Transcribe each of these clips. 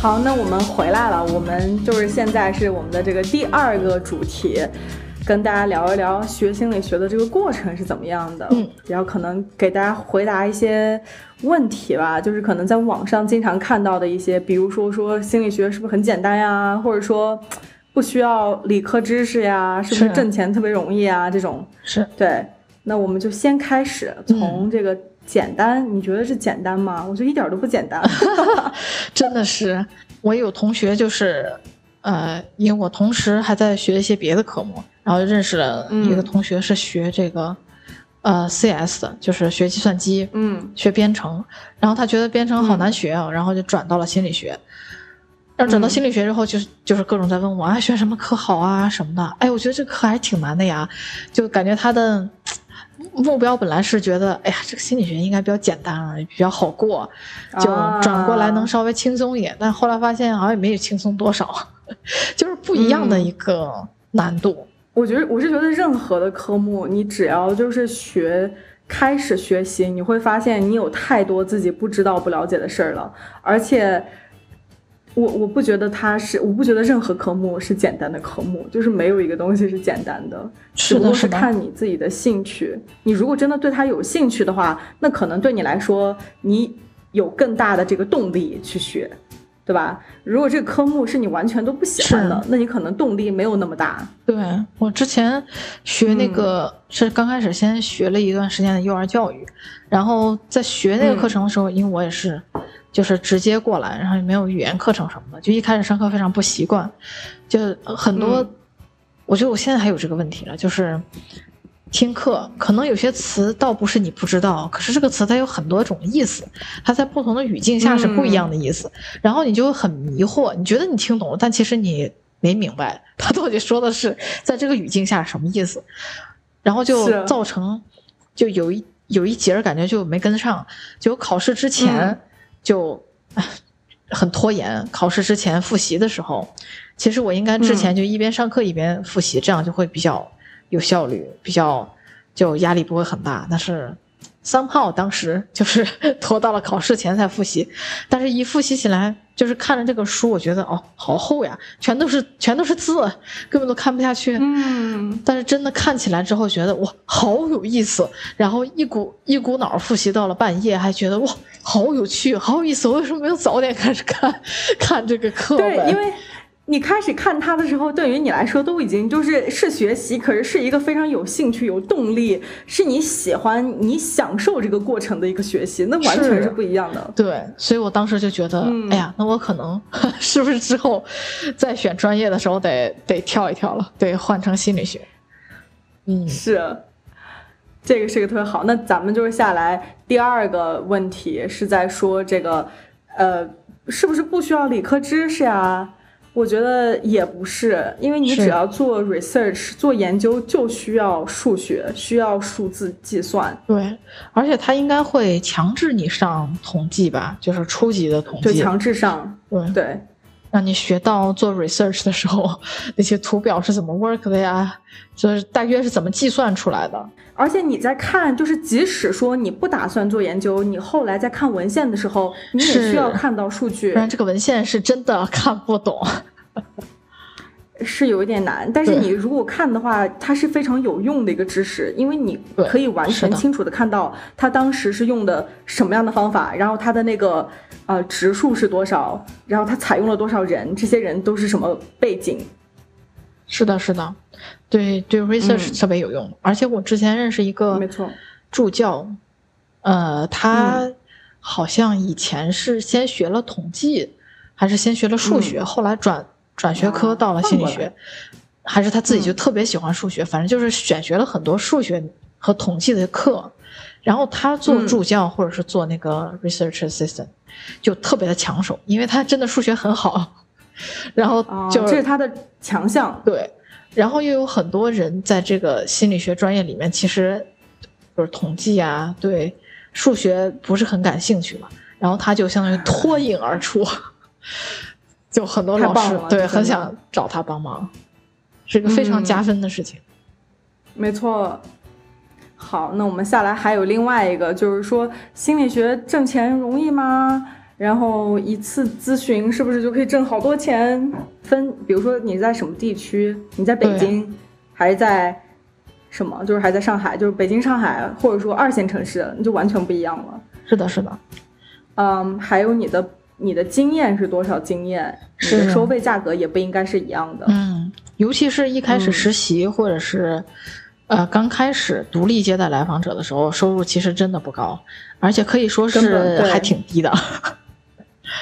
好，那我们回来了。我们就是现在是我们的这个第二个主题，跟大家聊一聊学心理学的这个过程是怎么样的。嗯，然后可能给大家回答一些问题吧，就是可能在网上经常看到的一些，比如说说心理学是不是很简单呀，或者说不需要理科知识呀，是不是挣钱特别容易啊？这种是对。那我们就先开始从这个。简单？你觉得是简单吗？我觉得一点都不简单，真的是。我有同学就是，呃，因为我同时还在学一些别的科目，然后认识了一个同学是学这个，呃，CS 的，就是学计算机，嗯，学编程。然后他觉得编程好难学啊，然后就转到了心理学。然后转到心理学之后，就是就是各种在问我，啊，学什么科好啊什么的。哎，我觉得这个课还挺难的呀，就感觉他的。目标本来是觉得，哎呀，这个心理学应该比较简单啊，比较好过，就转过来能稍微轻松一点。但后来发现好像也没有轻松多少，就是不一样的一个难度。我觉得我是觉得任何的科目，你只要就是学开始学习，你会发现你有太多自己不知道、不了解的事儿了，而且。我我不觉得它是，我不觉得任何科目是简单的科目，就是没有一个东西是简单的，只不过是看你自己的兴趣。你如果真的对它有兴趣的话，那可能对你来说，你有更大的这个动力去学，对吧？如果这个科目是你完全都不喜欢的，那你可能动力没有那么大。对我之前学那个是刚开始先学了一段时间的幼儿教育，然后在学那个课程的时候，因为我也是。就是直接过来，然后也没有语言课程什么的，就一开始上课非常不习惯，就很多。我觉得我现在还有这个问题了，就是听课可能有些词倒不是你不知道，可是这个词它有很多种意思，它在不同的语境下是不一样的意思，然后你就很迷惑，你觉得你听懂了，但其实你没明白他到底说的是在这个语境下什么意思，然后就造成就有一有一节感觉就没跟上，就考试之前。就很拖延，考试之前复习的时候，其实我应该之前就一边上课一边复习，这样就会比较有效率，比较就压力不会很大。但是。三炮当时就是 拖到了考试前才复习，但是一复习起来，就是看着这个书，我觉得哦，好厚呀，全都是全都是字，根本都看不下去。嗯，但是真的看起来之后，觉得哇，好有意思，然后一股一股脑复习到了半夜，还觉得哇，好有趣，好有意思。我为什么没有早点开始看看这个课？对，因为。你开始看它的时候，对于你来说都已经就是是学习，可是是一个非常有兴趣、有动力，是你喜欢、你享受这个过程的一个学习，那完全是不一样的。对，所以我当时就觉得，哎呀，那我可能是不是之后在选专业的时候得得跳一跳了，得换成心理学。嗯，是，这个是个特别好。那咱们就是下来第二个问题是在说这个，呃，是不是不需要理科知识呀？我觉得也不是，因为你只要做 research 做研究，就需要数学，需要数字计算。对，而且他应该会强制你上统计吧，就是初级的统计。对，强制上。对对，让你学到做 research 的时候，那些图表是怎么 work 的呀？就是大约是怎么计算出来的。而且你在看，就是即使说你不打算做研究，你后来在看文献的时候，你也需要看到数据，不然这个文献是真的看不懂，是有一点难。但是你如果看的话，它是非常有用的一个知识，因为你可以完全清楚的看到他当时是用的什么样的方法，然后他的那个呃植数是多少，然后他采用了多少人，这些人都是什么背景。是的，是的。对对，research 特别有用，而且我之前认识一个没错助教，呃，他好像以前是先学了统计，还是先学了数学，后来转转学科到了心理学，还是他自己就特别喜欢数学，反正就是选学了很多数学和统计的课，然后他做助教或者是做那个 research assistant，就特别的抢手，因为他真的数学很好，然后就这是他的强项，对。然后又有很多人在这个心理学专业里面，其实就是统计啊，对数学不是很感兴趣嘛。然后他就相当于脱颖而出，就很多老师对很想找他帮忙，是一个非常加分的事情。没错。好，那我们下来还有另外一个，就是说心理学挣钱容易吗？然后一次咨询是不是就可以挣好多钱？分，比如说你在什么地区？你在北京，还是在什么？就是还在上海？就是北京、上海，或者说二线城市，那就完全不一样了。是的，是的。嗯，还有你的你的经验是多少经验？你的收费价格也不应该是一样的。嗯，尤其是一开始实习或者是。呃，刚开始独立接待来访者的时候，收入其实真的不高，而且可以说是还挺低的。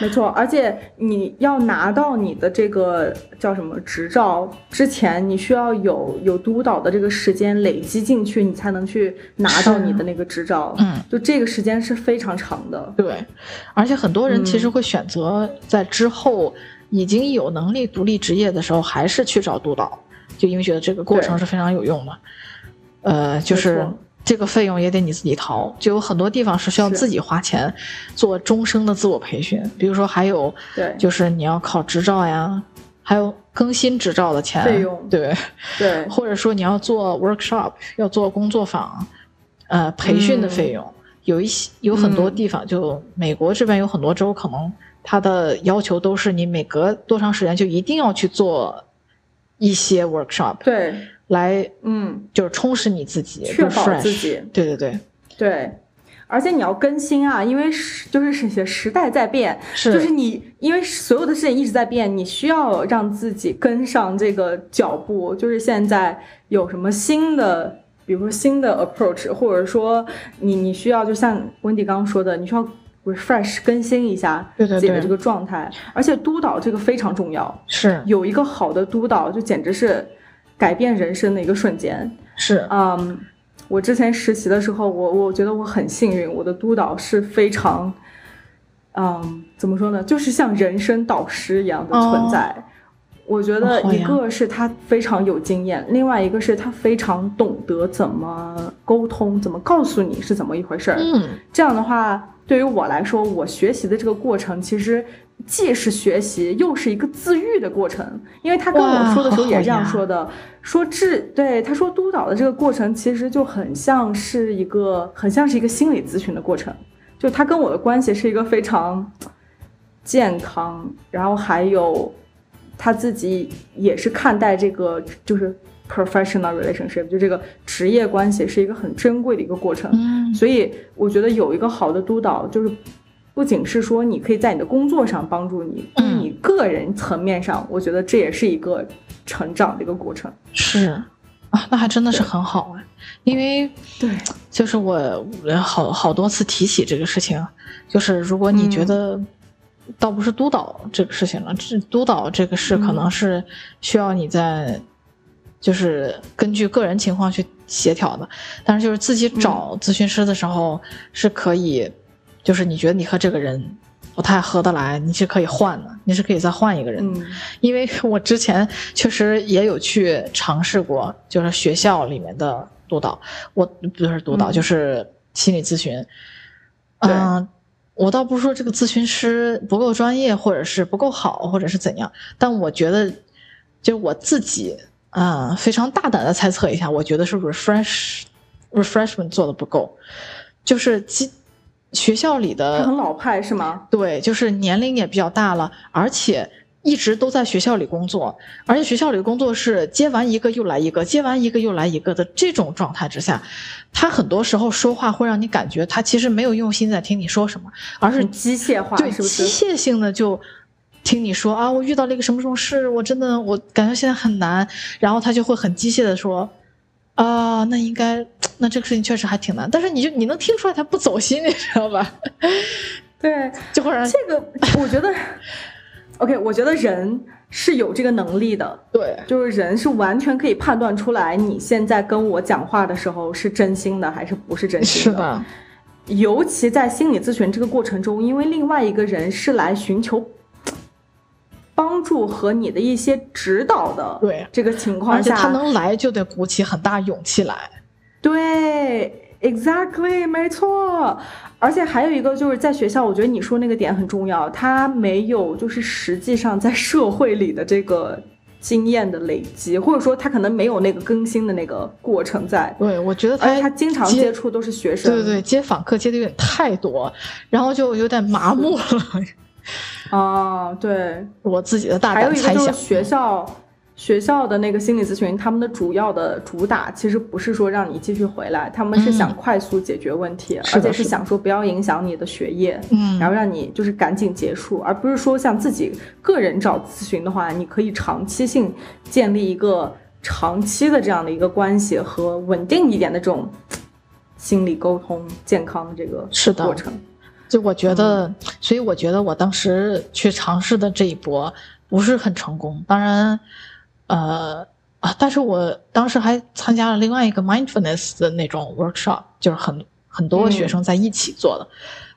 没错，而且你要拿到你的这个叫什么执照之前，你需要有有督导的这个时间累积进去，你才能去拿到你的那个执照。嗯，就这个时间是非常长的。对，而且很多人其实会选择在之后已经有能力独立职业的时候，还是去找督导，就因为觉得这个过程是非常有用的。呃，就是这个费用也得你自己掏，就有很多地方是需要自己花钱做终生的自我培训，比如说还有，对，就是你要考执照呀，还有更新执照的钱费用，对对，或者说你要做 workshop，要做工作坊，呃，培训的费用，有一些有很多地方，就美国这边有很多州，可能它的要求都是你每隔多长时间就一定要去做一些 workshop，对。来，嗯，就是充实你自己，确保自己。对对对对，而且你要更新啊，因为时就是时时代在变，是就是你因为所有的事情一直在变，你需要让自己跟上这个脚步。就是现在有什么新的，比如说新的 approach，或者说你你需要，就像温迪刚刚说的，你需要 refresh 更新一下自己的这个状态。而且督导这个非常重要，是有一个好的督导，就简直是。改变人生的一个瞬间。是，嗯，我之前实习的时候，我我觉得我很幸运，我的督导是非常，嗯，怎么说呢，就是像人生导师一样的存在。我觉得一个是他非常有经验，另外一个是他非常懂得怎么沟通，怎么告诉你是怎么一回事儿。嗯，这样的话，对于我来说，我学习的这个过程其实。既是学习，又是一个自愈的过程。因为他跟我说的时候也这样说的，说治对他说督导的这个过程其实就很像是一个很像是一个心理咨询的过程。就他跟我的关系是一个非常健康，然后还有他自己也是看待这个就是 professional relationship，就这个职业关系是一个很珍贵的一个过程。所以我觉得有一个好的督导就是。不仅是说你可以在你的工作上帮助你，你个人层面上，我觉得这也是一个成长的一个过程。是啊，那还真的是很好啊，因为对，就是我好好多次提起这个事情，就是如果你觉得倒不是督导这个事情了，这督导这个事可能是需要你在就是根据个人情况去协调的，但是就是自己找咨询师的时候是可以。就是你觉得你和这个人不太合得来，你是可以换的，你是可以再换一个人。嗯，因为我之前确实也有去尝试过，就是学校里面的督导，我不是督导，就是心理咨询。嗯，我倒不是说这个咨询师不够专业，或者是不够好，或者是怎样，但我觉得，就我自己啊，非常大胆的猜测一下，我觉得是 refresh refreshment 做的不够，就是基。学校里的很老派是吗？对，就是年龄也比较大了，而且一直都在学校里工作，而且学校里的工作是接完一个又来一个，接完一个又来一个的这种状态之下，他很多时候说话会让你感觉他其实没有用心在听你说什么，而是机械化，对，机械性的就听你说啊，我遇到了一个什么什么事，我真的我感觉现在很难，然后他就会很机械的说。啊，那应该，那这个事情确实还挺难，但是你就你能听出来他不走心，你知道吧？对，就会让这个，我觉得，OK，我觉得人是有这个能力的，对，就是人是完全可以判断出来你现在跟我讲话的时候是真心的还是不是真心的，是的。尤其在心理咨询这个过程中，因为另外一个人是来寻求。帮助和你的一些指导的对这个情况而且下，他能来就得鼓起很大勇气来。对，exactly，没错。而且还有一个就是在学校，我觉得你说那个点很重要，他没有就是实际上在社会里的这个经验的累积，或者说他可能没有那个更新的那个过程在。对，我觉得他经常接接触都是学生，对对对，接访客接的有点太多，然后就有点麻木了。啊，对。我自己的大还有一个胆猜想，就是学校学校的那个心理咨询，他们的主要的主打其实不是说让你继续回来，他们是想嗯快速解决问题，而且是想说不要影响你的学业，嗯，然后让你就是赶紧结束，而不是说像自己个人找咨询的话，你可以长期性建立一个长期的这样的一个关系和稳定一点的这种心理沟通健康的这个是的过程。就我觉得，嗯所以我觉得我当时去尝试的这一波不是很成功。当然，呃啊，但是我当时还参加了另外一个 mindfulness 的那种 workshop，就是很很多学生在一起做的。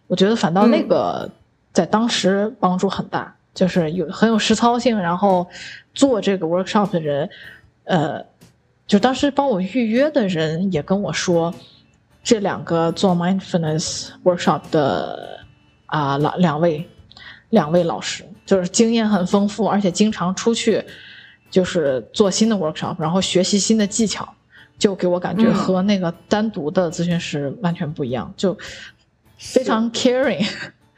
我觉得反倒那个在当时帮助很大，就是有很有实操性，然后做这个 workshop 的人，呃，就当时帮我预约的人也跟我说。这两个做 mindfulness workshop 的啊两、两位两位老师，就是经验很丰富，而且经常出去就是做新的 workshop，然后学习新的技巧，就给我感觉嗯。和那个单独的咨询师完全不一样，就非常 caring，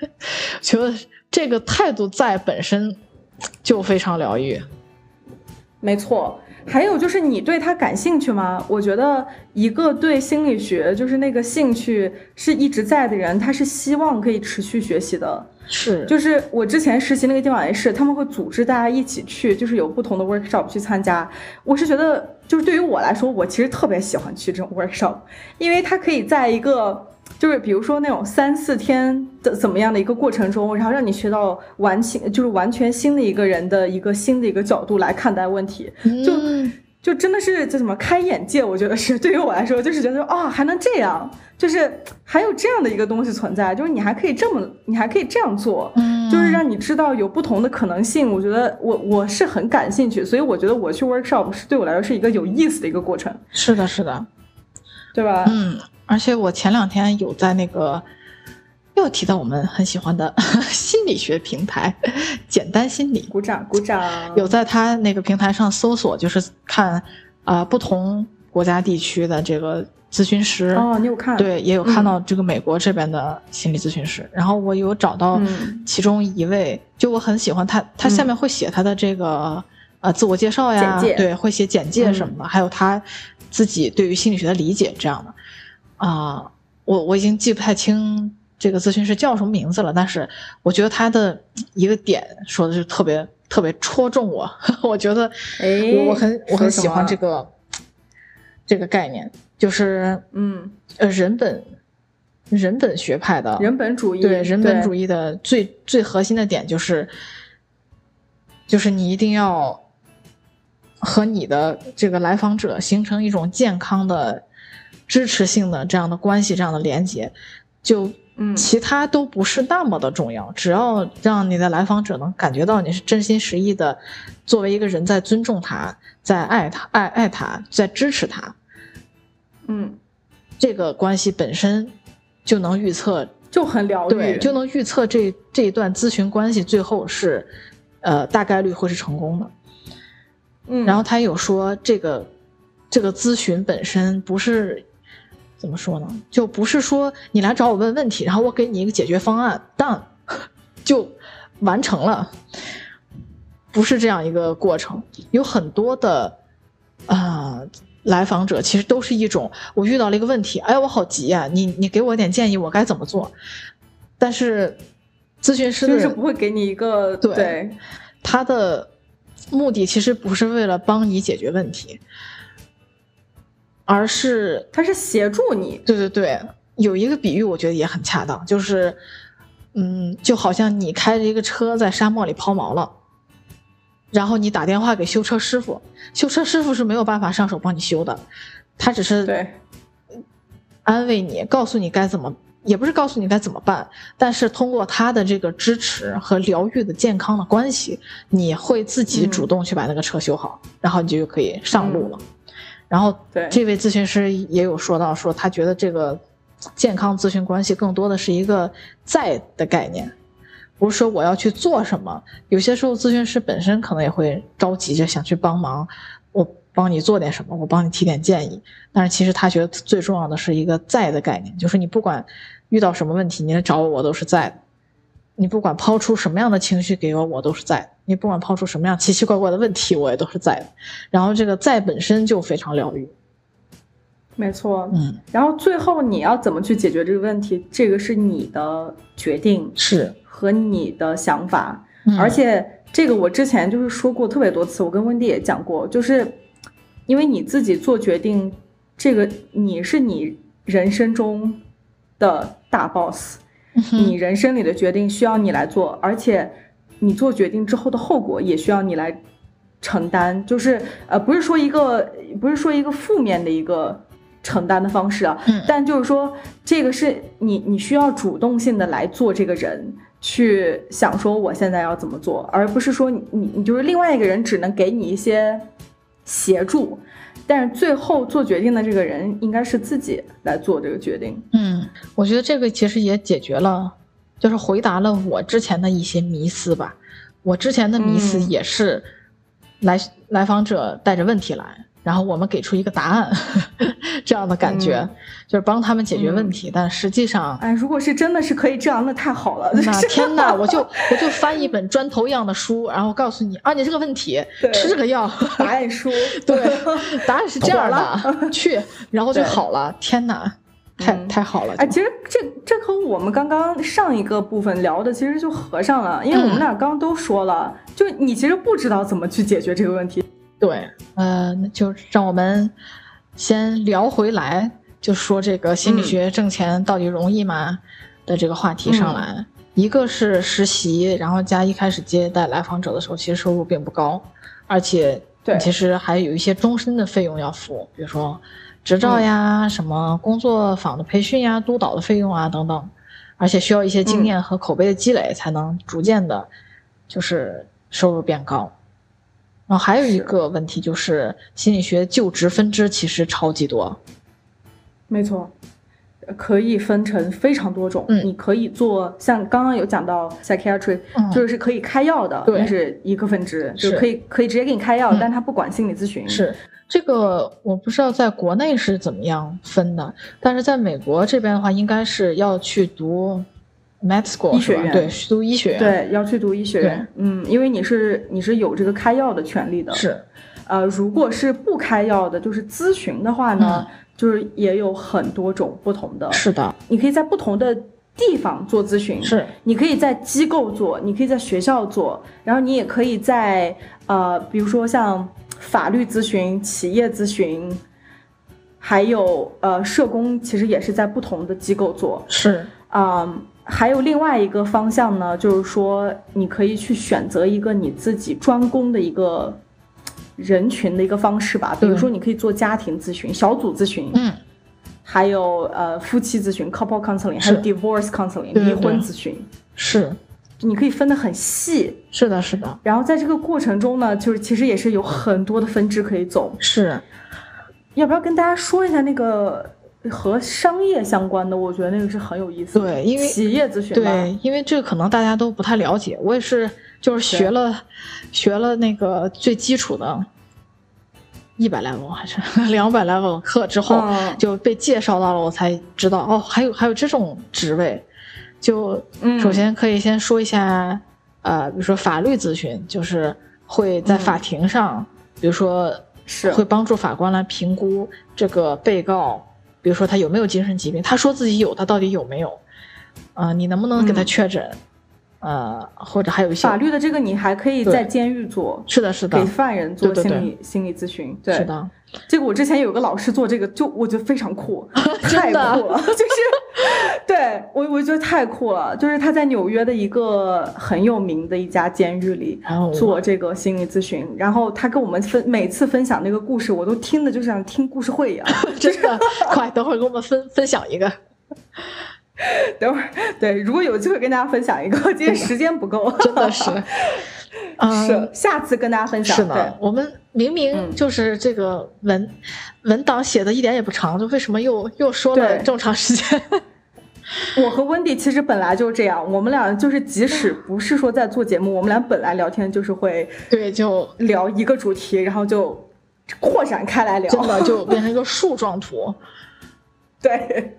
觉得这个态度在本身就非常疗愈。没错，还有就是你对他感兴趣吗？我觉得一个对心理学就是那个兴趣是一直在的人，他是希望可以持续学习的。是，就是我之前实习那个地方也是，他们会组织大家一起去，就是有不同的 workshop 去参加。我是觉得，就是对于我来说，我其实特别喜欢去这种 workshop，因为它可以在一个就是比如说那种三四天的怎么样的一个过程中，然后让你学到完全就是完全新的一个人的一个新的一个角度来看待问题，就嗯就真的是这怎么开眼界？我觉得是 对于我来说，就是觉得啊、还能这样，就是还有这样的一个东西存在，就是你还可以这么，你还可以这样做，嗯，就是让你知道有不同的可能性。我觉得我我是很感兴趣，所以我觉得我去 workshop 是对我来说是一个有意思的一个过程，是的，是的。对吧？嗯，而且我前两天有在那个又提到我们很喜欢的 心理学平台“简单心理鼓掌鼓掌。”，有在他那个平台上搜索，就是看啊、呃不同国家地区的这个咨询师。哦，你有看？，对，也有看到这个美国这边的心理咨询师，然后我有找到嗯其中一位，就我很喜欢他，他下面会写他的这个、呃自我介绍呀，对，会写简介什么的，还有他自己对于心理学的理解这样的。啊、我我已经记不太清这个咨询师叫什么名字了，但是我觉得他的一个点说的是特别特别戳中我，我觉得哎我我很我很喜欢这个，这个概念，就是嗯，呃人本人本学派的人本主义，对人本主，义的最最核心的点就是，就是你一定要和你的这个来访者形成一种健康的、支持性的这样的关系，这样的连接，就嗯其他都不是那么的重要，只要让你的来访者能感觉到你是真心实意的，作为一个人在尊重他，在爱他、爱爱他，在支持他，嗯，这个关系本身就能预测就很疗愈，对，就能预测这这一段咨询关系最后是，呃，大概率会是成功的。嗯，然后他有说，这个这个咨询本身不是怎么说呢？就不是说你来找我问问题，然后我给你一个解决方案，done 就完成了，不是这样一个过程。有很多的啊、呃来访者其实都是一种，我遇到了一个问题，哎呀，我好急呀、你你给我点建议，我该怎么做？但是咨询师的就是不会给你一个对对他的目的其实不是为了帮你解决问题，而是他是协助你，对对对，有一个比喻我觉得也很恰当，就是嗯，就好像你开着一个车在沙漠里抛锚了，然后你打电话给修车师傅，修车师傅是没有办法上手帮你修的，他只是对，安慰你，告诉你该怎么也不是告诉你该怎么办，但是通过他的这个支持和疗愈的健康的关系，你会自己主动去把那个车修好，然后你就可以上路了。然后对这位咨询师也有说到，说他觉得这个健康咨询关系更多的是一个在的概念，不是说我要去做什么。有些时候咨询师本身可能也会着急着想去帮忙，我帮你做点什么，我帮你提点建议。但是其实他觉得最重要的是一个在的概念，就是你不管遇到什么问题，你来找我，我都是在的。你不管抛出什么样的情绪给我，我都是在的；你不管抛出什么样奇奇怪怪的问题，我也都是在的。然后这个在本身就非常疗愈，没错，嗯，然后最后你要怎么去解决这个问题，这个是你的决定是，和你的想法，嗯而且这个我之前就是说过特别多次，我跟温迪也讲过，就是因为你自己做决定，这个你是你人生中的大 boss，嗯你人生里的决定需要你来做，而且你做决定之后的后果也需要你来承担，就是呃，不是说一个不是说一个负面的一个承担的方式啊，嗯但就是说这个是你你需要主动性的来做这个人。去想说我现在要怎么做，而不是说你你你就是另外一个人只能给你一些协助，但是最后做决定的这个人应该是自己来做这个决定。嗯，我觉得这个其实也解决了，就是回答了我之前的一些迷思吧。我之前的迷思嗯也是来、来访者带着问题来，然后我们给出一个答案，这样的感觉，嗯就是帮他们解决问题。但实际上，哎，如果是真的是可以这样，那太好了。那 天哪，我就我就翻一本砖头一样的书，然后告诉你啊，你这个问题 吃这个药，答案书，对，答案是这样的，去，然后就好了。天哪，太、嗯太好了！哎，就其实这这和我们刚刚上一个部分聊的其实就合上了，因为我们嗯俩刚刚都说了，就你其实不知道怎么去解决这个问题。对，呃，那就让我们先聊回来，就说这个心理嗯。学挣钱到底容易吗？的这个话题上来。一个是实习，然后加一开始接待来访者的时候，其实收入并不高，而且对。其实还有一些终身的费用要付，比如说执照呀、什么工作坊的培训呀、督导的费用啊等等，而且需要一些经验和口碑的积累，才能逐渐的，就是收入变高。然后还有一个问题就是心理学就职分支其实超级多，没错，呃可以分成非常多种。嗯你可以做像刚刚有讲到 psychiatry，、嗯就是可以开药的，对那是一个分支，就可以可以直接给你开药，嗯但它不管心理咨询。是这个我不知道在国内是怎么样分的，但是在美国这边的话，应该是要去读 med school 医学院。对，去读医学院，对，要去读医学院。嗯，因为你是你是有这个开药的权利的。是，呃，如果是不开药的，就是咨询的话呢，嗯。就是也有很多种不同的。是的，你可以在不同的地方做咨询，是。你可以在机构做，你可以在学校做，然后你也可以在呃，比如说像法律咨询、企业咨询，还有呃社工，其实也是在不同的机构做。是，啊、还有另外一个方向呢，就是说你可以去选择一个你自己专攻的一个人群的一个方式吧，比如说你可以做家庭咨询、小组咨询，嗯，还有呃夫妻咨询 （couple counseling），还有 divorce counseling 离婚咨询，是。你可以分得很细。是的，是的，然后在这个过程中呢，就是其实也是有很多的分支可以走。是，要不要跟大家说一下那个和商业相关的？我觉得那个是很有意思的。对因为企业咨询吧，对，因为这个可能大家都不太了解，我也是，就是学了学了那个最基础的。一百 level 还是 两百 level 课之后，嗯就被介绍到了，我才知道哦，还有还有这种职位。就嗯首先可以先说一下，呃，比如说法律咨询，就是会在法庭上，比如说是会帮助法官来评估这个被告，比如说他有没有精神疾病，他说自己有，他到底有没有？啊、你能不能给他嗯确诊？呃，或者还有一些法律的这个，你还可以在监狱做，是的，是的给，犯人做心理心理咨询。对，是的，这个我之前有个老师做这个，就我觉得非常酷，太酷了，就是对我我觉得太酷了，就是他在纽约的一个很有名的一家监狱里做这个心理咨询，然后他跟我们分每次分享那个故事，我都听的就像听故事会一样。真的，快等会儿给我们分分享一个。等会儿，对，如果有机会跟大家分享一个，今天时间不够，真的是，是，下次跟大家分享。是的，我们明明就是这个文文档写的一点也不长，就为什么又又说了这么长时间？我和温迪其实本来就是这样，我们俩就是即使不是说在做节目，我们俩本来聊天就是会对就聊一个主题，然后就扩展开来聊，真的就变成一个树状图。对。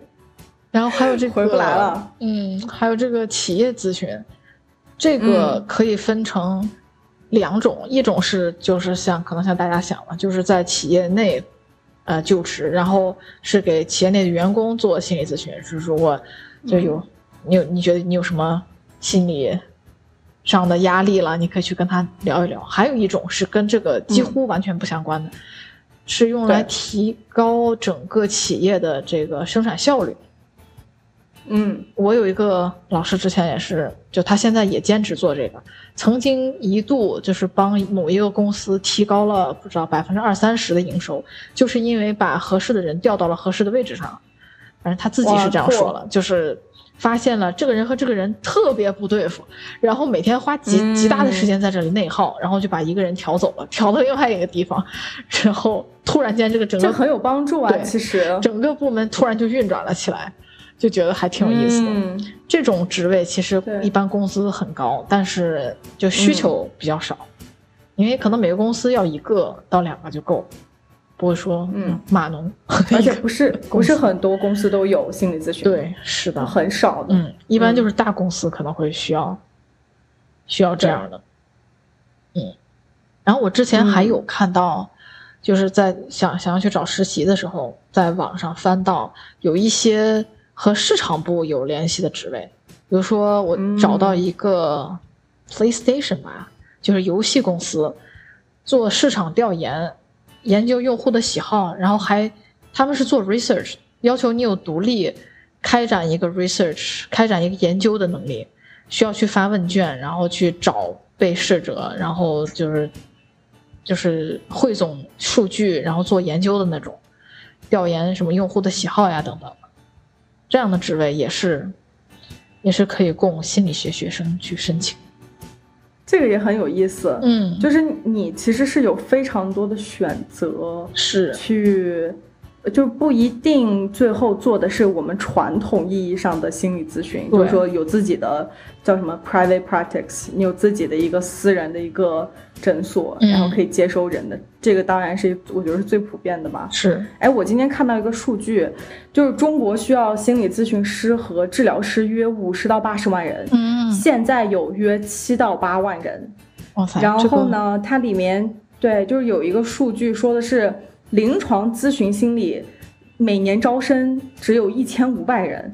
然后还有这个回不来了，嗯，还有这个企业咨询，这个可以分成两种，一种是就是像可能像大家想的，就是在企业内，呃就职，然后是给企业内的员工做心理咨询，是如果就有你有你觉得你有什么心理上的压力了，你可以去跟他聊一聊。还有一种是跟这个几乎完全不相关的，是用来提高整个企业的这个生产效率。嗯，我有一个老师，之前也是，就他现在也兼职做这个，曾经一度就是帮某一个公司提高了不知道百分之二三十的营收，就是因为把合适的人调到了合适的位置上。反正他自己是这样说了，就是发现了这个人和这个人特别不对付，然后每天花极极大的时间在这里内耗，然后就把一个人调走了，调到另外一个地方，然后突然间这个整个很有帮助啊，其实整个部门突然就运转了起来。就觉得还挺有意思的。这种职位其实一般工资很高，但是就需求比较少，因为可能每个公司要一个到两个就够，不会说嗯码农。而且不是不是很多公司都有心理咨询，对，是的，很少的。嗯，一般就是大公司可能会需要需要这样的。嗯，然后我之前还有看到，就是在想想要去找实习的时候，在网上翻到有一些。和市场部有联系的职位，比如说我找到一个 PlayStation 吧，就是游戏公司，做市场调研，研究用户的喜好，然后还他们是做 research，要求你有独立开展一个 research，开展一个研究的能力，需要去发问卷，然后去找被试者，然后就是就是汇总数据，然后做研究的那种，调研什么用户的喜好呀等等。这样的职位也是，也是可以供心理学学生去申请。这个也很有意思，嗯，就是你其实是有非常多的选择，是去，就不一定最后做的是我们传统意义上的心理咨询，就是说有自己的叫什么 private practice，你有自己的一个私人的一个。诊所，然后可以接收人的，这个当然是我觉得是最普遍的吧。是，哎，我今天看到一个数据，就是中国需要心理咨询师和治疗师约五十到八十万人，嗯，现在有约七到八万人。哇塞！然后呢，它里面对，就是有一个数据说的是，临床咨询心理每年招生只有一千五百人，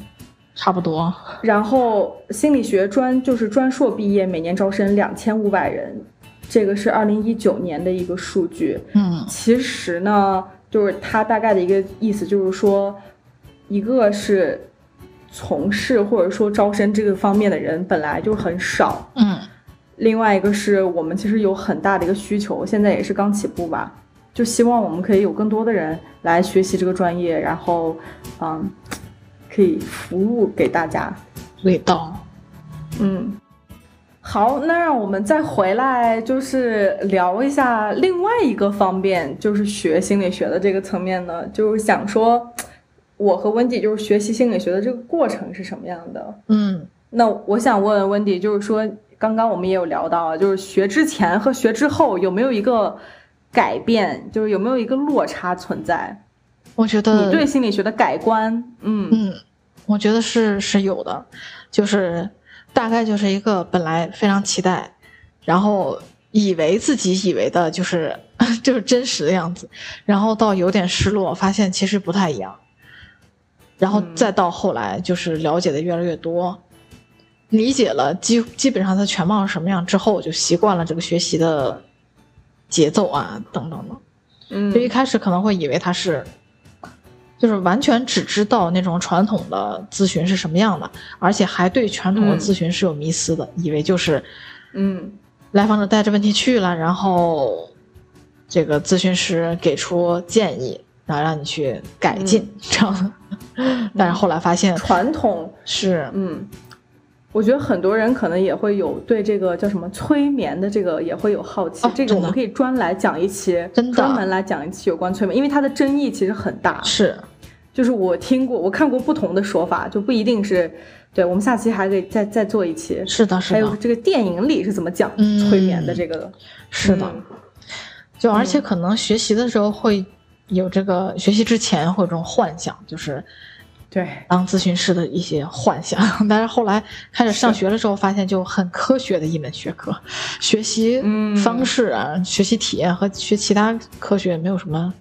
差不多。然后心理学专就是专硕毕业，每年招生两千五百人。这个是二零一九年的一个数据，嗯，其实呢，就是它大概的一个意思，就是说，一个是从事或者说招生这个方面的人本来就很少，嗯，另外一个是我们其实有很大的一个需求，现在也是刚起步吧，就希望我们可以有更多的人来学习这个专业，然后，嗯，可以服务给大家，味道，嗯。好，那让我们再回来，就是聊一下另外一个方面，就是学心理学的这个层面呢，就是想说，我和温迪就是学习心理学的这个过程是什么样的？嗯，那我想问温迪，就是说，刚刚我们也有聊到，就是学之前和学之后有没有一个改变，就是有没有一个落差存在？我觉得你对心理学的改观，嗯嗯，我觉得是是有的，就是。大概就是一个本来非常期待，然后以为自己以为的就是 就是真实的样子，然后到有点失落，发现其实不太一样，然后再到后来就是了解的越来越多，理解了基基本上它全貌是什么样之后，就习惯了这个学习的节奏啊等等的，嗯，就一开始可能会以为他是。就是完全只知道那种传统的咨询是什么样的，而且还对传统的咨询是有迷思的，以为就是，嗯，来访者带着问题去了，然后这个咨询师给出建议，然后让你去改进这样。但是后来发现，传统。是，嗯，我觉得很多人可能也会有对这个叫什么催眠的这个也会有好奇，哦这个我们可以专来讲一期，专门来讲一期有关催眠，因为它的争议其实很大。是，就是我听过，我看过不同的说法，就不一定是。对，我们下期还可以再再做一期。是的，是的还有，这个电影里是怎么讲嗯催眠的这个？是的。嗯就而且可能学习的时候会有这个，学习之前会有这种幻想，就是对，当咨询师的一些幻想。但是后来开始上学的时候，发现就很科学的一门学科，学习嗯。方式啊，学习体验和学其他科学没有什么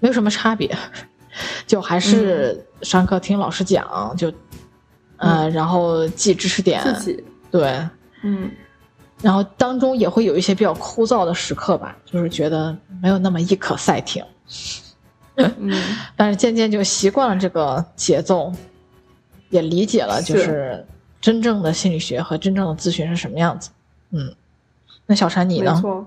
没有什么差别，就还是上课听老师讲，就呃，然后记知识点，自己，对。嗯。然后当中也会有一些比较枯燥的时刻吧，就是觉得没有那么一可赛听，嗯，但是渐渐就习惯了这个节奏，也理解了就是是真正的心理学和真正的咨询是什么样子。嗯，那小陈你呢？没错。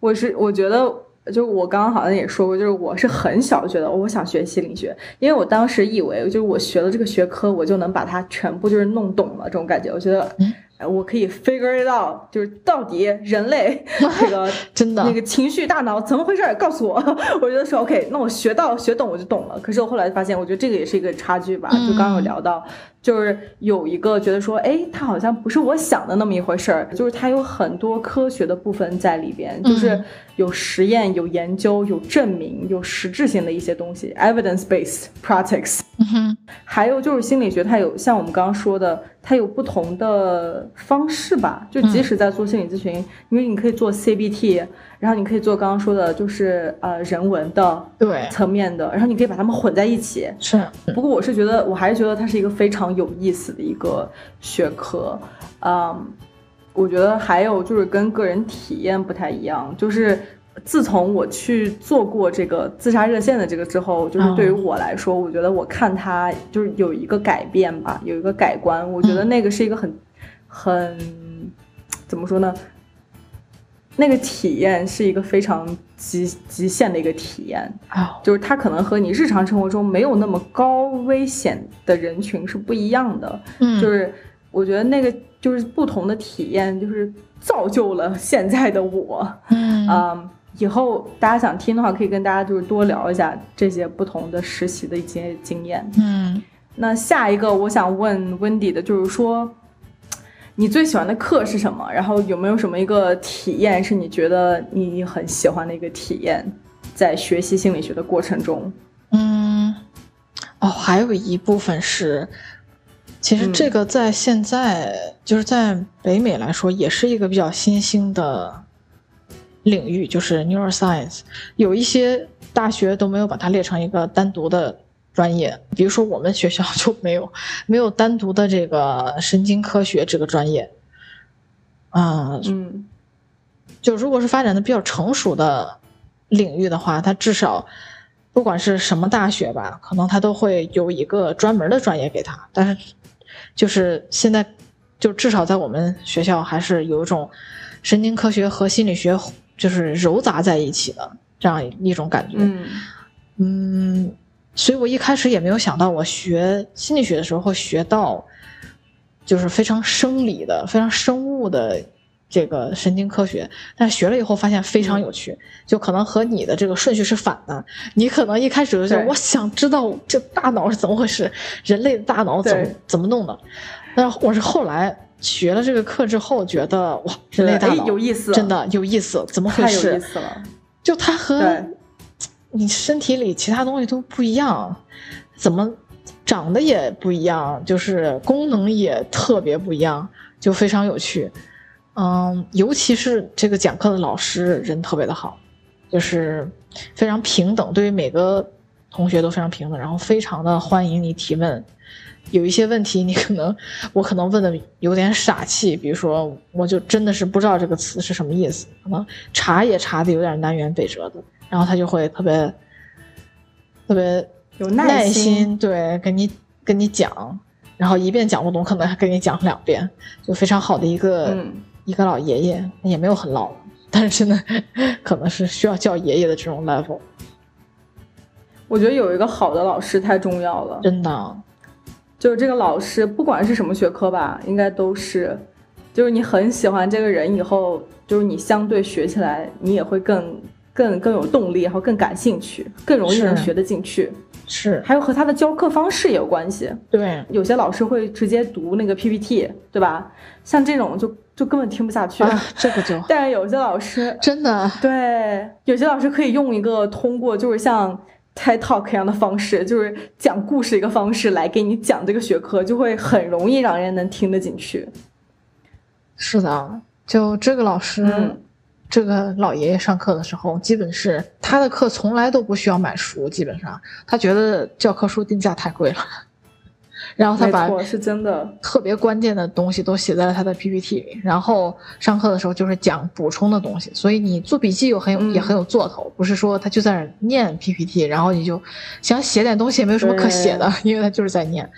我是我觉得，就我刚刚好像也说过，就是我是很小觉得我想学心理学，因为我当时以为就是我学了这个学科，我就能把它全部就是弄懂了这种感觉。我觉得，我可以 figure it out，就是到底人类 这个 真的那个情绪大脑怎么回事？告诉我。我觉得说 OK，那我学到学懂我就懂了。可是我后来发现，我觉得这个也是一个差距吧。就刚刚有聊到，就是有一个觉得说，哎，它好像不是我想的那么一回事儿，就是它有很多科学的部分在里边，就是嗯有实验、有研究、有证明、有实质性的一些东西，evidence-based practice。嗯哼，还有就是心理学，它有像我们刚刚说的，它有不同的方式吧。就即使在做心理咨询，因为你可以做 CBT，然后你可以做刚刚说的，就是呃人文的对，层面的，然后你可以把它们混在一起。是，不过我是觉得，我还是觉得它是一个非常有意思的一个学科。嗯，我觉得还有就是跟个人体验不太一样，就是自从我去做过这个自杀热线的这个之后，就是对于我来说，我觉得我看它就是有一个改变吧，有一个改观。我觉得那个是一个很很怎么说呢？那个体验是一个非常极极限的一个体验。哦，就是它可能和你日常生活中没有那么高危险的人群是不一样的。嗯，就是我觉得那个就是不同的体验，就是造就了现在的我。嗯嗯，以后大家想听的话，可以跟大家就是多聊一下这些不同的实习的一些经验。嗯那下一个我想问 Wendy 的就是说，你最喜欢的课是什么？然后有没有什么一个体验是你觉得你很喜欢的一个体验，在学习心理学的过程中？嗯，哦，还有一部分是，其实嗯这个在现在、就是在北美来说，也是一个比较新兴的领域，就是 neuroscience。有一些大学都没有把它列成一个单独的专业，比如说我们学校就没有没有单独的这个神经科学这个专业。啊、嗯就如果是发展的比较成熟的领域的话，它至少不管是什么大学吧，可能它都会有一个专门的专业给他。但是就是现在，就至少在我们学校还是有一种神经科学和心理学就是揉杂在一起的这样一种感觉。嗯嗯，所以我一开始也没有想到，我学心理学的时候会学到，就是非常生理的、非常生物的这个神经科学。但是学了以后发现非常有趣，就可能和你的这个顺序是反的。你可能一开始就对是我想知道这大脑是怎么回事，人类的大脑怎么怎么弄的，但是我是后来。学了这个课之后，觉得哇，人类大哎脑有意思真的有意思，怎么回太有事？意思了。就它和你身体里其他东西都不一样，怎么长得也不一样，就是功能也特别不一样，就非常有趣。嗯，尤其是这个讲课的老师人特别的好，就是非常平等，对于每个同学都非常平等，然后非常的欢迎你提问。有一些问题你可能我可能问的有点傻气，比如说我就真的是不知道这个词是什么意思，可能查也查的有点南辕北辙的，然后他就会特别特别有耐耐心对，跟你跟你讲，然后一遍讲不懂，可能还跟你讲两遍，就非常好的一个、嗯。一个老爷爷，也没有很老，但是真的可能是需要叫爷爷的这种 level，我觉得有一个好的老师太重要了。真的，就是这个老师，不管是什么学科吧，应该都是，就是你很喜欢这个人以后，就是你相对学起来，你也会更更更有动力，然后更感兴趣，更容易能学得进去。是，还有和他的教课方式也有关系。对，有些老师会直接读那个 PPT，对吧？像这种就就根本听不下去。啊，这个就。但是有些老师真的对，有些老师可以用一个通过就是像 TED Talk 一样的方式，就是讲故事一个方式来给你讲这个学科，就会很容易让人能听得进去。是的，就这个老师。这个老爷爷上课的时候，基本是他的课从来都不需要买书，基本上他觉得教科书定价太贵了，然后他把是真的。特别关键的东西都写在了他的 PPT 里，然后上课的时候就是讲补充的东西，所以你做笔记又很有也很有做头，不是说他就在那念 PPT，然后你就想写点东西也没有什么可写的，因为他就是在念。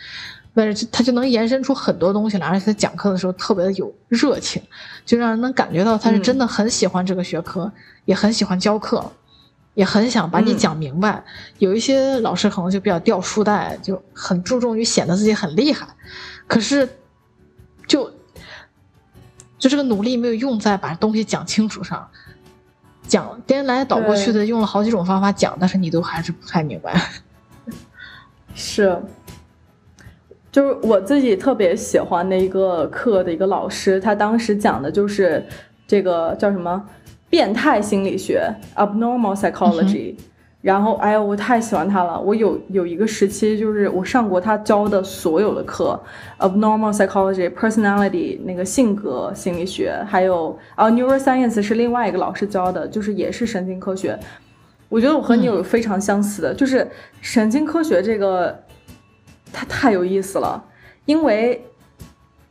但是他就能延伸出很多东西来，而且他讲课的时候特别的有热情，就让人能感觉到他是真的很喜欢这个学科，也很喜欢教课，也很想把你讲明白。有一些老师可能就比较掉书袋，就很注重于显得自己很厉害，可是就就这个努力没有用在把东西讲清楚上，讲颠来倒过去的用了好几种方法讲，但是你都还是不太明白。是。就是我自己特别喜欢的一个课的一个老师，他当时讲的就是这个叫什么变态心理学 （abnormal psychology）。然后，哎呀，我太喜欢他了。我有有一个时期，就是我上过他教的所有的课，abnormal psychology、personality 那个性格心理学，还有啊，neuroscience 是另外一个老师教的，就是也是神经科学。我觉得我和你有非常相似的，就是神经科学这个。它太有意思了，因为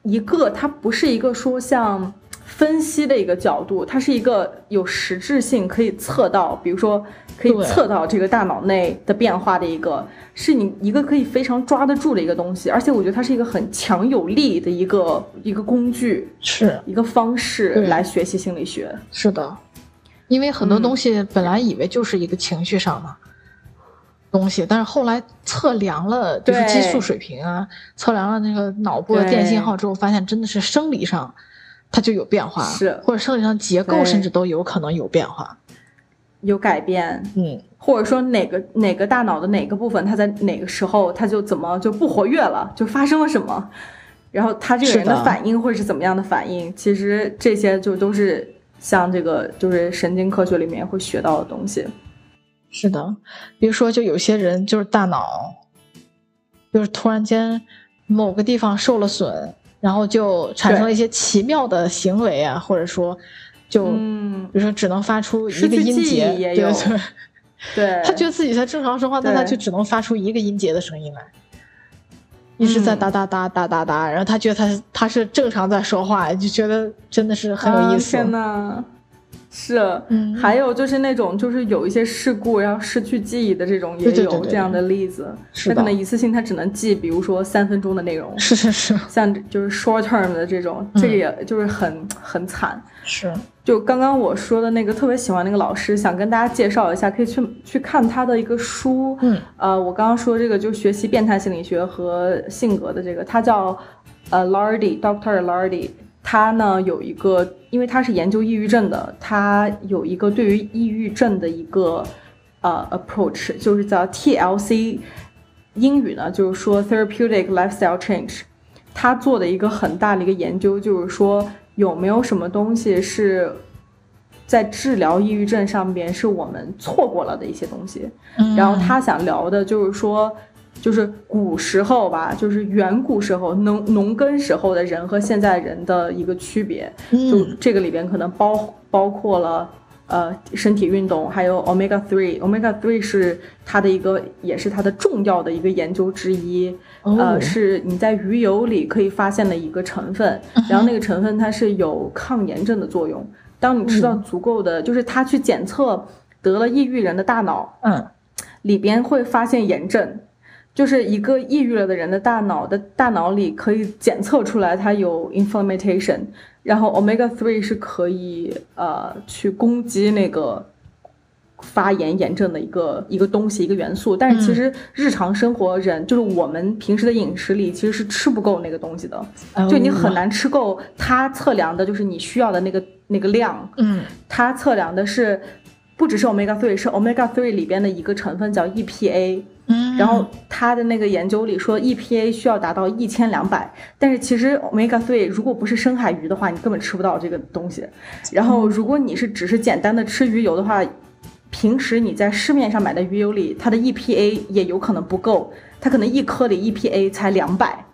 一个它不是一个说像分析的一个角度，它是一个有实质性可以测到，比如说可以测到这个大脑内的变化的一个，是你一个可以非常抓得住的一个东西，而且我觉得它是一个很强有力的一个一个工具，是。一个方式来学习心理学。是的，因为很多东西本来以为就是一个情绪上的。东西，但是后来测量了，就是激素水平啊，测量了那个脑部的电信号之后，发现真的是生理上，它就有变化，是或者生理上结构甚至都有可能有变化，有改变，嗯，或者说哪个哪个大脑的哪个部分，它在哪个时候它就怎么就不活跃了，就发生了什么，然后他这个人的反应会是怎么样的反应？其实这些就都是像这个就是神经科学里面会学到的东西。是的，比如说，就有些人就是大脑，就是突然间某个地方受了损，然后就产生了一些奇妙的行为啊，或者说，就比如说只能发出一个音节，对对对，他觉得自己在正常说话，但他就只能发出一个音节的声音来，一直在哒哒哒哒哒哒，然后他觉得他他是正常在说话，就觉得真的是很有意思。天呐！是，嗯。还有就是那种就是有一些事故然后失去记忆的这种也有这样的例子，他可能一次性他只能记，比如说三分钟的内容，是是是，像就是 short term 的这种，这个也就是很很惨。是，就刚刚我说的那个特别喜欢那个老师，想跟大家介绍一下，可以去去看他的一个书。嗯，呃，我刚刚说这个就学习变态心理学和性格的这个，他叫呃 Lardy，Doctor Lardy。他呢有一个，因为他是研究抑郁症的，他有一个对于抑郁症的一个呃 approach，就是叫 TLC，英语呢就是说 therapeutic lifestyle change。他做的一个很大的一个研究，就是说有没有什么东西是在治疗抑郁症上边是我们错过了的一些东西。然后他想聊的就是说。就是古时候吧，就是远古时候农农耕时候的人和现在人的一个区别，就这个里边可能包包括了呃身体运动，还有 omega three，omega three 是它的一个也是它的重要的一个研究之一，呃是你在鱼油里可以发现的一个成分，然后那个成分它是有抗炎症的作用，当你吃到足够的，就是它去检测得了抑郁人的大脑，嗯，里边会发现炎症。就是一个抑郁了的人的大脑的大脑里可以检测出来，它有 inflammation，然后 omega three 是可以呃去攻击那个发炎炎症的一个一个东西一个元素。但是其实日常生活人就是我们平时的饮食里其实是吃不够那个东西的，就你很难吃够。它测量的就是你需要的那个那个量，嗯，它测量的是不只是 omega three，是 omega three 里边的一个成分叫 EPA。嗯，然后他的那个研究里说，EPA 需要达到一千两百，但是其实 omega three 如果不是深海鱼的话，你根本吃不到这个东西。然后如果你是只是简单的吃鱼油的话，平时你在市面上买的鱼油里，它的 EPA 也有可能不够，它可能一颗里 EPA 才两百，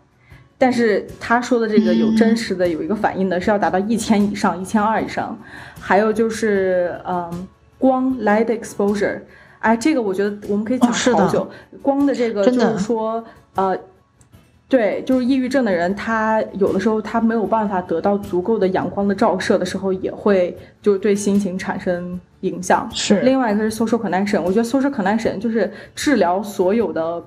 但是他说的这个有真实的有一个反应的是要达到一千以上，一千二以上。还有就是嗯，光 light exposure。哎，这个我觉得我们可以讲好久。光的这个就是说，呃，对，就是抑郁症的人，他有的时候他没有办法得到足够的阳光的照射的时候，也会就对心情产生影响。是。另外一个是 social connection，我觉得 social connection 就是治疗所有的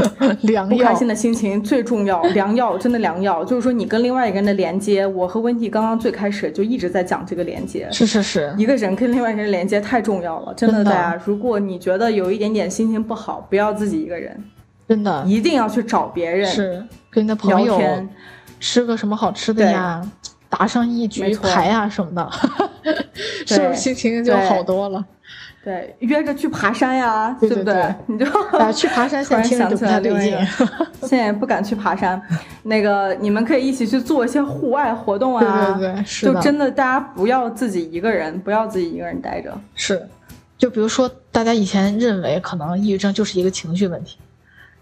不开心的心情最重要良药，真的良药。就是说你跟另外一个人的连接，我和温蒂刚刚最开始就一直在讲这个连接。是是是，一个人跟另外一个人连接太重要了，真的，大家，如果你觉得有一点点心情不好，不要自己一个人。真的，一定要去找别人，是跟你的朋友吃个什么好吃的呀，打上一局牌啊什么的，是不是？心情就好多了？对，约着去爬山呀，对不对？你就 去爬山，现在听着不太对劲，现在也不敢去爬山。那个，你们可以一起去做一些户外活动啊，对对对，就真的大家不要自己一个人，不要自己一个人待着。是，就比如说大家以前认为可能抑郁症就是一个情绪问题。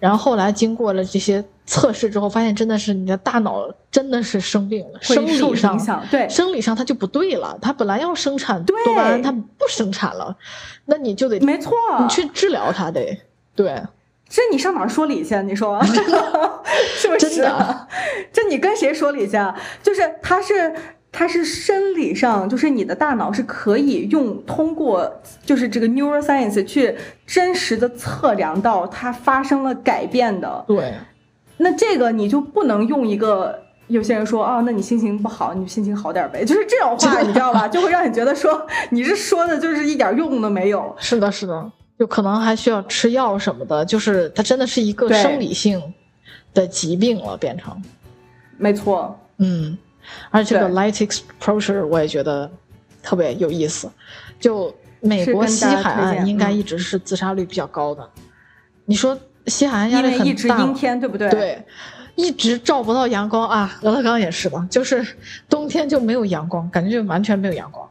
然后后来经过了这些测试之后，发现真的是你的大脑真的是生病了，生理上对生理上它就不对了，它本来要生产多巴胺，它不生产了，那你就得没错，你去治疗它得对。这你上哪说理去？你说 是不是？这你跟谁说理去？就是他是。它是生理上，就是你的大脑是可以用通过，就是这个 neuroscience 去真实的测量到它发生了改变的。对，那这个你就不能用一个有些人说啊，那你心情不好，你心情好点呗，就是这种话，你知道吧？就会让你觉得说你是说的就是一点用都没有。是的，是的，就可能还需要吃药什么的，就是它真的是一个生理性的疾病了，变成。没错，嗯。而且这个 light exposure 我也觉得特别有意思。就美国西海岸应该一直是自杀率比较高的。你说西海岸压力很大，一直阴天，对不对？对，一直照不到阳光啊。俄勒冈也是的，就是冬天就没有阳光，感觉就完全没有阳光。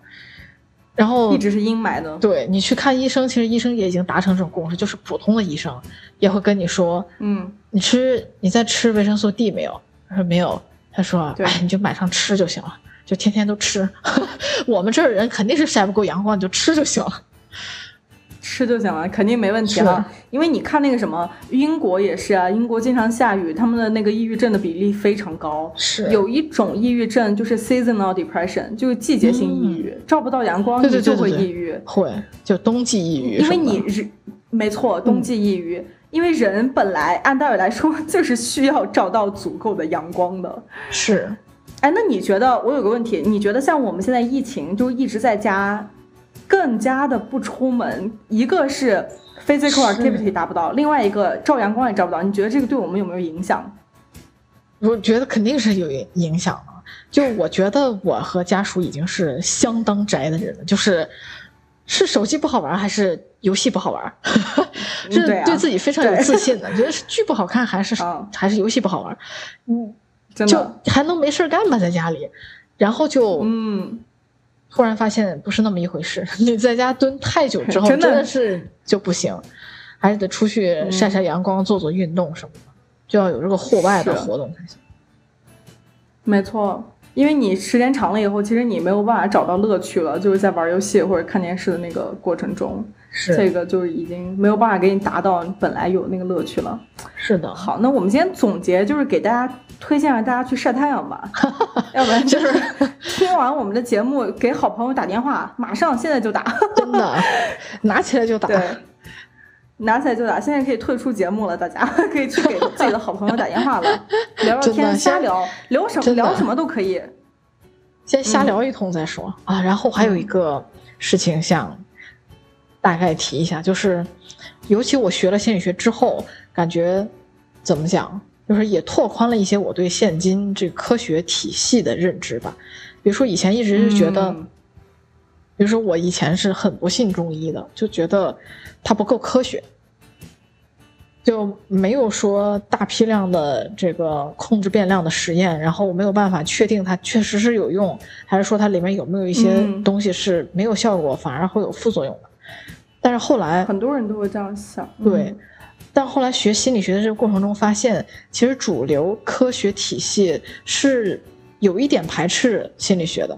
然后一直是阴霾的。对你去看医生，其实医生也已经达成这种共识，就是普通的医生也会跟你说，嗯，你吃你在吃维生素 D 没有？他说没有。他说：“哎，你就买上吃就行了，就天天都吃。我们这儿人肯定是晒不够阳光，你就吃就行了，吃就行了，肯定没问题啊。因为你看那个什么，英国也是啊，英国经常下雨，他们的那个抑郁症的比例非常高。是有一种抑郁症就是 seasonal depression，就是季节性抑郁，照不到阳光你就会抑郁，会就冬季抑郁。因为你是没错，冬季抑郁。”因为人本来按道理来说就是需要照到足够的阳光的，是。哎，那你觉得我有个问题？你觉得像我们现在疫情就一直在家，更加的不出门，一个是 physical activity 达不到，另外一个照阳光也照不到，你觉得这个对我们有没有影响？我觉得肯定是有影响的。就我觉得我和家属已经是相当宅的人了，就是是手机不好玩还是？游戏不好玩，是对自己非常有自信的，觉得是剧不好看还是 还是游戏不好玩，嗯，就还能没事干吧在家里，然后就嗯，忽然发现不是那么一回事，你在家蹲太久之后真的是就不行，还是得出去晒晒阳光、做做运动什么的，就要有这个户外的活动才行。没错。因为你时间长了以后，其实你没有办法找到乐趣了，就是在玩游戏或者看电视的那个过程中，是这个就是已经没有办法给你达到本来有那个乐趣了。是的。好，那我们今天总结就是给大家推荐让大家去晒太阳吧，要不然就是听完我们的节目给好朋友打电话，马上现在就打，真的 拿起来就打。对。拿起来就打，现在可以退出节目了，大家 可以去给自己的好朋友打电话了，聊聊天，瞎聊，聊什么聊什么都可以，先瞎聊一通再说啊。然后还有一个事情想大概提一下，就是尤其我学了心理学之后，感觉怎么讲，就是也拓宽了一些我对现今这科学体系的认知吧。比如说以前一直是觉得，嗯比如说我以前是很不信中医的，就觉得它不够科学。就没有说大批量的这个控制变量的实验，然后我没有办法确定它确实是有用，还是说它里面有没有一些嗯东西是没有效果，反而会有副作用的。但是后来，很多人都会这样想。对嗯，但后来学心理学的这个过程中，发现其实主流科学体系是有一点排斥心理学的。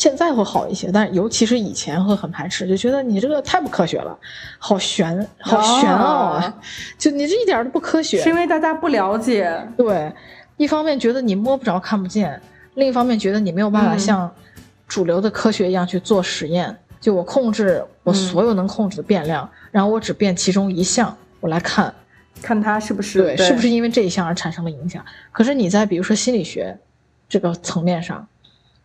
现在会好一些，但尤其是以前会很排斥，就觉得你这个太不科学了，好玄，好玄奥啊！啊就你这一点儿都不科学。是因为大家不了解。对，一方面觉得你摸不着、看不见，另一方面觉得你没有办法嗯像主流的科学一样去做实验。就我控制我嗯所有能控制的变量，然后我只变其中一项，我来看，看它是不是对，是不是因为这一项而产生了影响？可是你在比如说心理学这个层面上，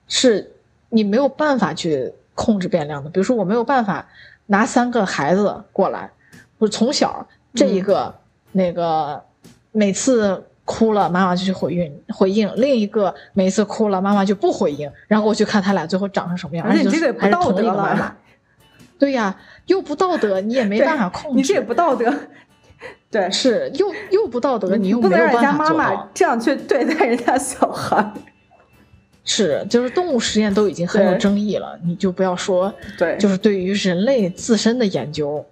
是你没有办法去控制变量的。比如说，我没有办法拿三个孩子过来，我从小这一个、那个每次哭了，妈妈就去回应回应；另一个每次哭了，妈妈就不回应。然后我去看他俩最后长成什么样，而且你这个也不道德了个妈妈。对呀，又不道德，你也没办法控制。你这也不道德。对，是又又不道德，你又不能没有办让人家妈妈这样去对待人家小孩。是，就是动物实验都已经很有争议了，你就不要说，对，就是对于人类自身的研究，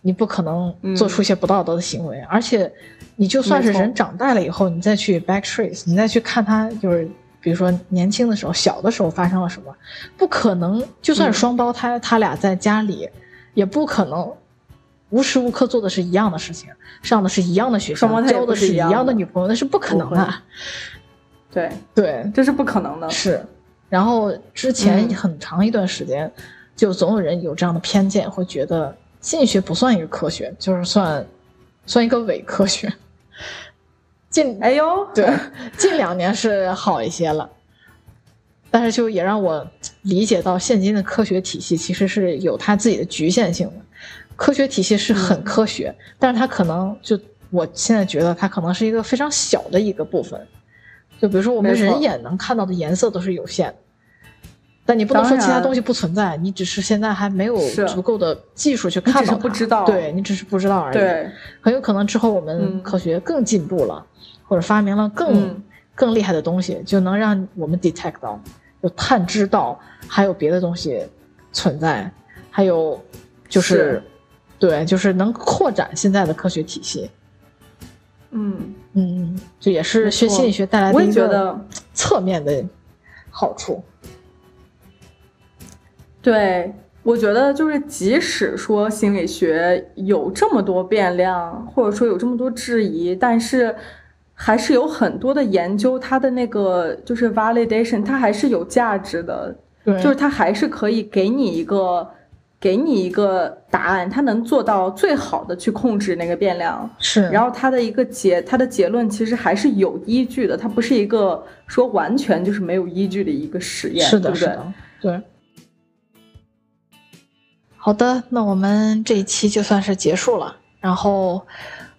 你不可能做出一些不道德的行为，而且你就算是人长大了以后，你再去 back trace，你再去看他，就是比如说年轻的时候、小的时候发生了什么，不可能，就算是双胞胎，他俩在家里，也不可能。无时无刻做的是一样的事情，上的是一样的学校交的是一样的女朋友，那是不可能的会。对，对，这是不可能的。是，然后之前嗯很长一段时间，就总有人有这样的偏见，会觉得心理学不算一个科学，就是算算一个伪科学。近哎呦，对近两年是好一些了，但是就也让我理解到现今的科学体系其实是有它自己的局限性的。科学体系是很嗯科学，但是它可能就我现在觉得它可能是一个非常小的一个部分。就比如说我们人眼能看到的颜色都是有限的，但你不能说其他东西不存在，你只是现在还没有足够的技术去看到它，是不知道。对你只是不知道而已。对，很有可能之后我们嗯。科学更进步了，或者发明了更、嗯。更厉害的东西，就能让我们 detect 到，就探知到还有别的东西存在，还有就是是。对，就是能扩展现在的科学体系。嗯，嗯，这也是学心理学带来的一个侧面的好处。对，我觉得就是即使说心理学有这么多变量，或者说有这么多质疑，但是还是有很多的研究，它的那个就是 validation，它还是有价值的。对，就是它还是可以给你一个，给你一个答案，它能做到最好的去控制那个变量。是，然后它的一个结，它的结论其实还是有依据的，它不是一个说完全就是没有依据的一个实验，是的，对不对？是的，对。好的，那我们这一期就算是结束了。然后，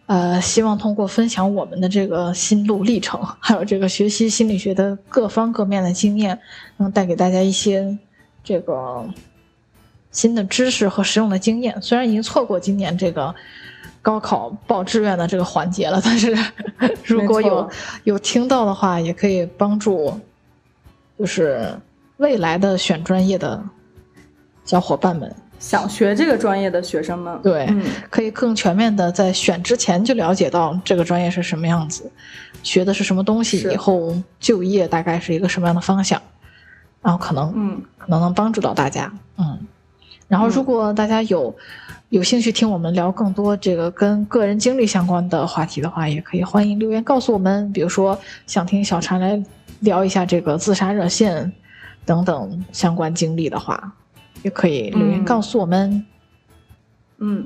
呃，希望通过分享我们的这个心路历程，还有这个学习心理学的各方各面的经验，能带给大家一些这个新的知识和实用的经验。虽然已经错过今年这个高考报志愿的这个环节了，但是 如果有有听到的话，也可以帮助就是未来的选专业的小伙伴们，想学这个专业的学生们，对嗯，可以更全面的在选之前就了解到这个专业是什么样子，学的是什么东西，以后就业大概是一个什么样的方向，然后可能嗯，可能能帮助到大家，嗯。然后，如果大家有、有兴趣听我们聊更多这个跟个人经历相关的话题的话，也可以欢迎留言告诉我们。比如说，想听小婵来聊一下这个自杀热线等等相关经历的话，也可以留言嗯告诉我们。嗯，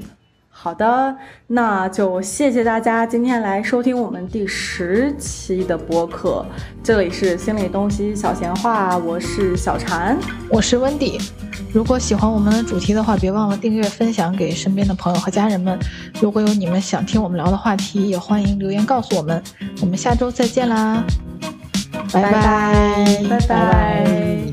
好的，那就谢谢大家今天来收听我们第十期的播客，这里是心理东西小闲话，我是小婵，我是温迪，如果喜欢我们的主题的话，别忘了订阅、分享给身边的朋友和家人们。如果有你们想听我们聊的话题，也欢迎留言告诉我们。我们下周再见啦，拜拜拜拜拜。